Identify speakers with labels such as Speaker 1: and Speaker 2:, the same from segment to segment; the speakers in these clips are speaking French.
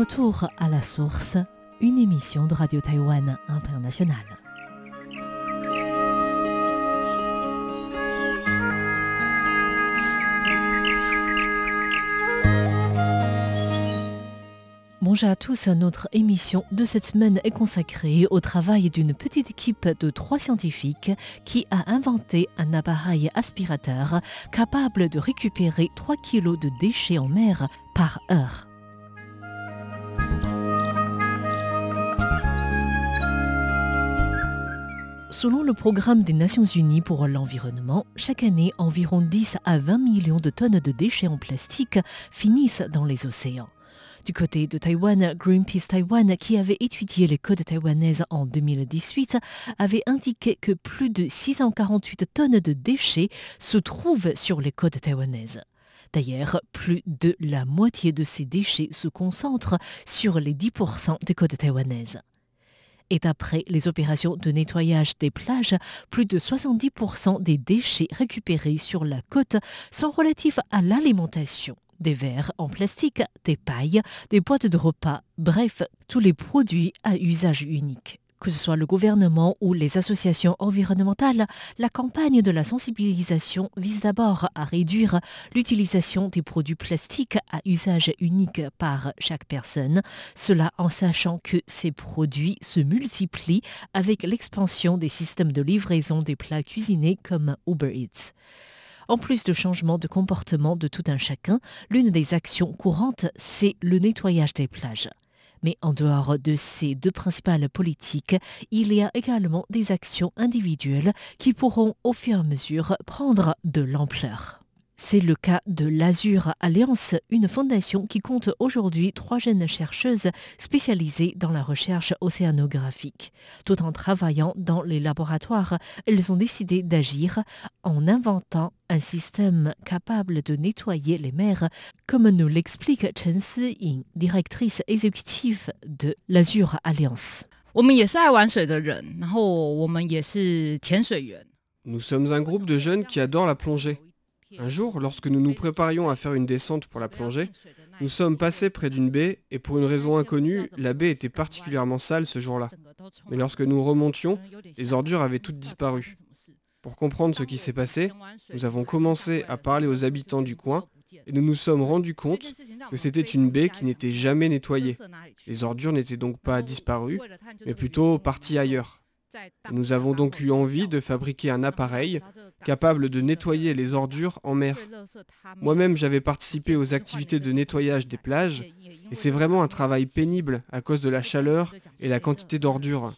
Speaker 1: retour à la source, une émission de Radio Taïwan Internationale. Bonjour à tous, notre émission de cette semaine est consacrée au travail d'une petite équipe de trois scientifiques qui a inventé un appareil aspirateur capable de récupérer 3 kg de déchets en mer par heure. Selon le programme des Nations Unies pour l'environnement, chaque année, environ 10 à 20 millions de tonnes de déchets en plastique finissent dans les océans. Du côté de Taïwan, Greenpeace Taïwan, qui avait étudié les côtes taïwanaises en 2018, avait indiqué que plus de 648 tonnes de déchets se trouvent sur les côtes taïwanaises. D'ailleurs, plus de la moitié de ces déchets se concentrent sur les 10% des côtes taïwanaises. Et d'après les opérations de nettoyage des plages, plus de 70% des déchets récupérés sur la côte sont relatifs à l'alimentation. Des verres en plastique, des pailles, des boîtes de repas, bref, tous les produits à usage unique. Que ce soit le gouvernement ou les associations environnementales, la campagne de la sensibilisation vise d'abord à réduire l'utilisation des produits plastiques à usage unique par chaque personne, cela en sachant que ces produits se multiplient avec l'expansion des systèmes de livraison des plats cuisinés comme Uber Eats. En plus de changements de comportement de tout un chacun, l'une des actions courantes, c'est le nettoyage des plages. Mais en dehors de ces deux principales politiques, il y a également des actions individuelles qui pourront au fur et à mesure prendre de l'ampleur. C'est le cas de l'Azur Alliance, une fondation qui compte aujourd'hui trois jeunes chercheuses spécialisées dans la recherche océanographique. Tout en travaillant dans les laboratoires, elles ont décidé d'agir en inventant un système capable de nettoyer les mers, comme nous l'explique Chen Si-ying, directrice exécutive de l'Azur Alliance.
Speaker 2: Nous sommes un groupe de jeunes qui adorent la plongée. Un jour, lorsque nous nous préparions à faire une descente pour la plongée, nous sommes passés près d'une baie et pour une raison inconnue, la baie était particulièrement sale ce jour-là. Mais lorsque nous remontions, les ordures avaient toutes disparu. Pour comprendre ce qui s'est passé, nous avons commencé à parler aux habitants du coin et nous nous sommes rendus compte que c'était une baie qui n'était jamais nettoyée. Les ordures n'étaient donc pas disparues, mais plutôt parties ailleurs. Nous avons donc eu envie de fabriquer un appareil capable de nettoyer les ordures en mer. Moi-même, j'avais participé aux activités de nettoyage des plages et c'est vraiment un travail pénible à cause de la chaleur et la quantité d'ordures.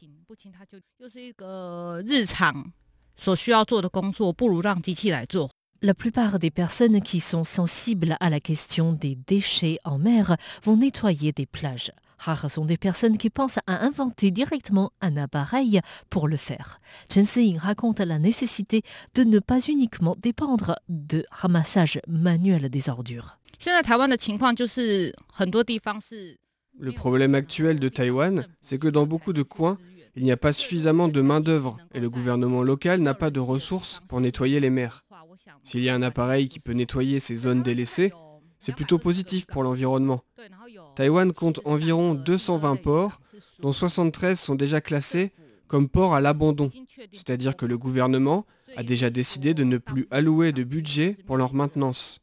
Speaker 1: La plupart des personnes qui sont sensibles à la question des déchets en mer vont nettoyer des plages. Rares sont des personnes qui pensent à inventer directement un appareil pour le faire. Chen Si-ying raconte la nécessité de ne pas uniquement dépendre de ramassage manuel des ordures.
Speaker 2: Le problème actuel de Taïwan, c'est que dans beaucoup de coins, il n'y a pas suffisamment de main-d'œuvre et le gouvernement local n'a pas de ressources pour nettoyer les mers. S'il y a un appareil qui peut nettoyer ces zones délaissées, c'est plutôt positif pour l'environnement. Taïwan compte environ 220 ports, dont 73 sont déjà classés comme ports à l'abandon, c'est-à-dire que le gouvernement a déjà décidé de ne plus allouer de budget pour leur maintenance.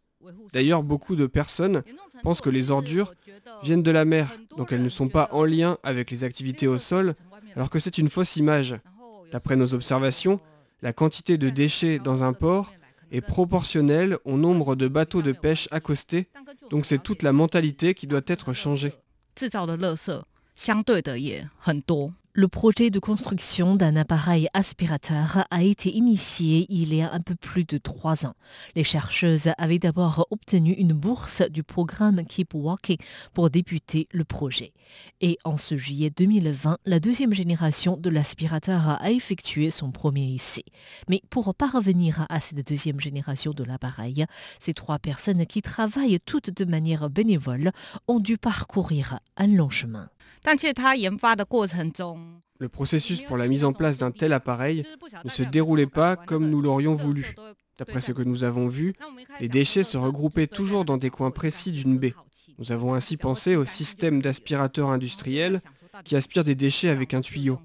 Speaker 2: D'ailleurs, beaucoup de personnes pensent que les ordures viennent de la mer, donc elles ne sont pas en lien avec les activités au sol, alors que c'est une fausse image. D'après nos observations, la quantité de déchets dans un port est proportionnelle au nombre de bateaux de pêche accostés, donc c'est toute la mentalité qui doit être changée.
Speaker 1: Le projet de construction d'un appareil aspirateur a été initié il y a un peu plus de trois ans. Les chercheuses avaient d'abord obtenu une bourse du programme Keep Walking pour débuter le projet. Et en ce juillet 2020, la deuxième génération de l'aspirateur a effectué son premier essai. Mais pour parvenir à cette deuxième génération de l'appareil, ces trois personnes qui travaillent toutes de manière bénévole ont dû parcourir un long chemin.
Speaker 2: Le processus pour la mise en place d'un tel appareil ne se déroulait pas comme nous l'aurions voulu. D'après ce que nous avons vu, les déchets se regroupaient toujours dans des coins précis d'une baie. Nous avons ainsi pensé au système d'aspirateur industriel qui aspire des déchets avec un tuyau.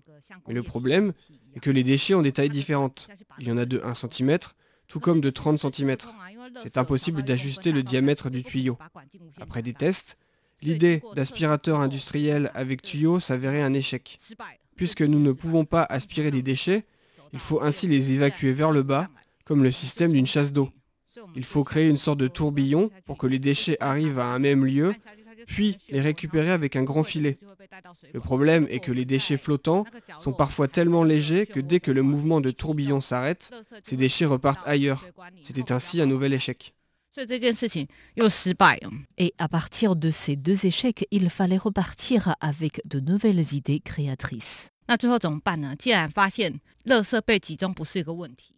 Speaker 2: Mais le problème est que les déchets ont des tailles différentes. Il y en a de 1 cm, tout comme de 30 cm. C'est impossible d'ajuster le diamètre du tuyau. Après des tests, l'idée d'aspirateur industriel avec tuyau s'avérait un échec. Puisque nous ne pouvons pas aspirer des déchets, il faut ainsi les évacuer vers le bas, comme le système d'une chasse d'eau. Il faut créer une sorte de tourbillon pour que les déchets arrivent à un même lieu, puis les récupérer avec un grand filet. Le problème est que les déchets flottants sont parfois tellement légers que dès que le mouvement de tourbillon s'arrête, ces déchets repartent ailleurs. C'était ainsi un nouvel échec.
Speaker 1: Et à partir de ces deux échecs, il fallait repartir avec de nouvelles idées créatrices.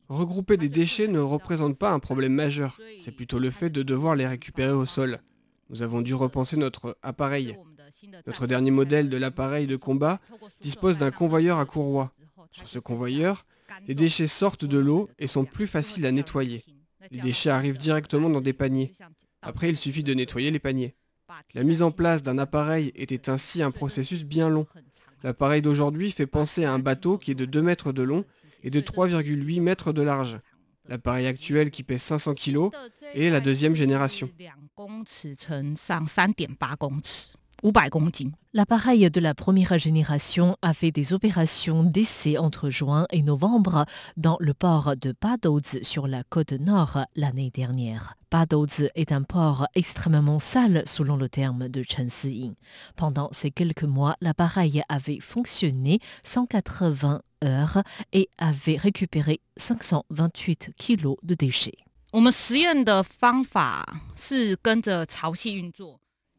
Speaker 2: Regrouper des déchets ne représente pas un problème majeur, c'est plutôt le fait de devoir les récupérer au sol. Nous avons dû repenser notre appareil. Notre dernier modèle de l'appareil de combat dispose d'un convoyeur à courroie. Sur ce convoyeur, les déchets sortent de l'eau et sont plus faciles à nettoyer. Les déchets arrivent directement dans des paniers. Après, il suffit de nettoyer les paniers. La mise en place d'un appareil était ainsi un processus bien long. L'appareil d'aujourd'hui fait penser à un bateau qui est de 2 mètres de long et de 3,8 mètres de large. L'appareil actuel qui pèse 500 kg est la deuxième génération.
Speaker 1: L'appareil de la première génération a fait des opérations d'essai entre juin et novembre dans le port de Padoz sur la côte nord l'année dernière. Padoz est un port extrêmement sale selon le terme de Chen Si-ying. Pendant ces quelques mois, l'appareil avait fonctionné 180 heures et avait récupéré 528 kilos de déchets.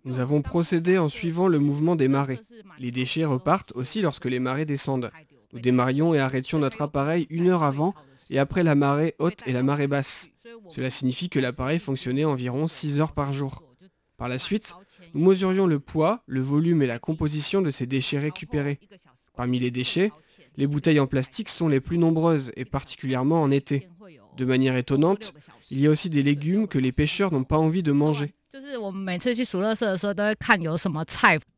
Speaker 2: Nous avons procédé en suivant le mouvement des marées. Les déchets repartent aussi lorsque les marées descendent. Nous démarrions et arrêtions notre appareil une heure avant et après la marée haute et la marée basse. Cela signifie que l'appareil fonctionnait environ 6 heures par jour. Par la suite, nous mesurions le poids, le volume et la composition de ces déchets récupérés. Parmi les déchets, les bouteilles en plastique sont les plus nombreuses, et particulièrement en été. De manière étonnante, il y a aussi des légumes que les pêcheurs n'ont pas envie de manger.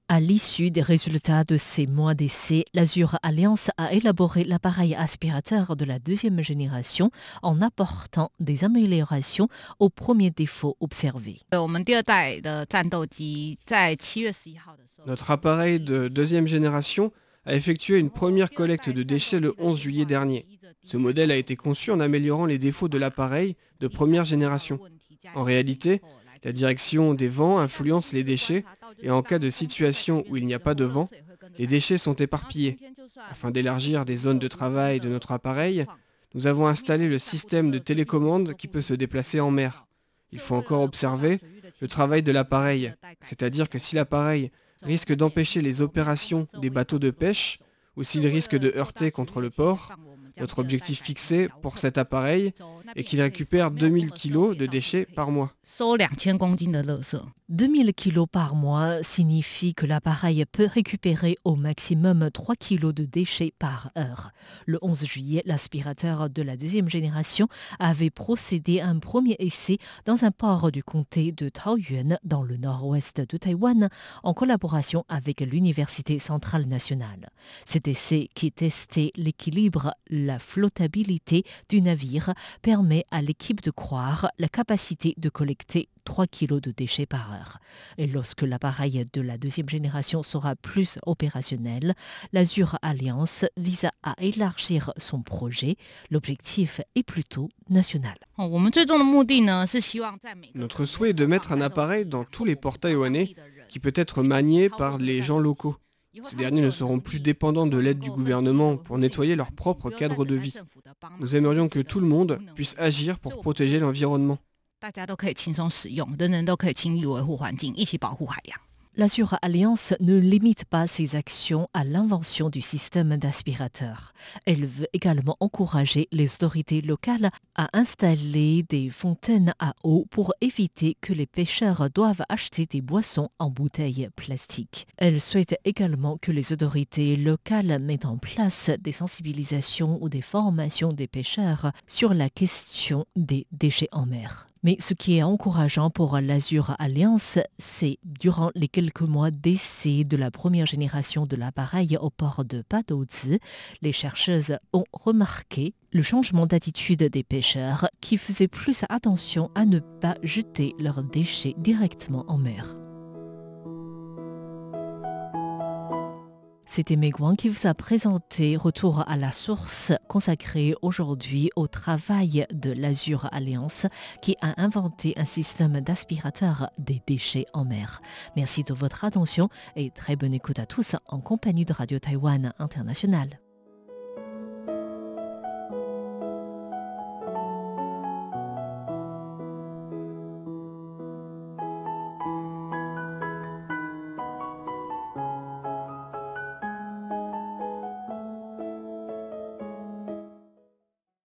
Speaker 1: À l'issue des résultats de ces mois d'essai, l'Azur Alliance a élaboré l'appareil aspirateur de la deuxième génération en apportant des améliorations aux premiers défauts observés.
Speaker 2: Notre appareil de deuxième génération a effectué une première collecte de déchets le 11 juillet dernier. Ce modèle a été conçu en améliorant les défauts de l'appareil de première génération. En réalité, la direction des vents influence les déchets et en cas de situation où il n'y a pas de vent, les déchets sont éparpillés. Afin d'élargir des zones de travail de notre appareil, nous avons installé le système de télécommande qui peut se déplacer en mer. Il faut encore observer le travail de l'appareil, c'est-à-dire que si l'appareil risque d'empêcher les opérations des bateaux de pêche ou s'il risque de heurter contre le port, notre objectif fixé pour cet appareil est qu'il récupère 2000 kg de déchets par mois.
Speaker 1: 2000 kg par mois signifie que l'appareil peut récupérer au maximum 3 kg de déchets par heure. Le 11 juillet, l'aspirateur de la deuxième génération avait procédé à un premier essai dans un port du comté de Taoyuan dans le nord-ouest de Taïwan en collaboration avec l'Université centrale nationale. Cet essai qui testait l'équilibre, la flottabilité du navire permet à l'équipe de croire la capacité de collecter 3 kg de déchets par heure. Et lorsque l'appareil de la deuxième génération sera plus opérationnel, l'Azure Alliance vise à élargir son projet. L'objectif est plutôt national.
Speaker 2: Notre souhait est de mettre un appareil dans tous les ports taïwanais qui peut être manié par les gens locaux. Ces derniers ne seront plus dépendants de l'aide du gouvernement pour nettoyer leur propre cadre de vie. Nous aimerions que tout le monde puisse agir pour protéger l'environnement.
Speaker 1: L'Azure Alliance ne limite pas ses actions à l'invention du système d'aspirateur. Elle veut également encourager les autorités locales à installer des fontaines à eau pour éviter que les pêcheurs doivent acheter des boissons en bouteilles plastiques. Elle souhaite également que les autorités locales mettent en place des sensibilisations ou des formations des pêcheurs sur la question des déchets en mer. Mais ce qui est encourageant pour l'Azure Alliance, c'est durant les quelques mois d'essai de la première génération de l'appareil au port de Padouzi, les chercheuses ont remarqué le changement d'attitude des pêcheurs qui faisaient plus attention à ne pas jeter leurs déchets directement en mer. C'était Megwan qui vous a présenté Retour à la source consacré aujourd'hui au travail de l'Azure Alliance qui a inventé un système d'aspirateur des déchets en mer. Merci de votre attention et très bonne écoute à tous en compagnie de Radio Taïwan International.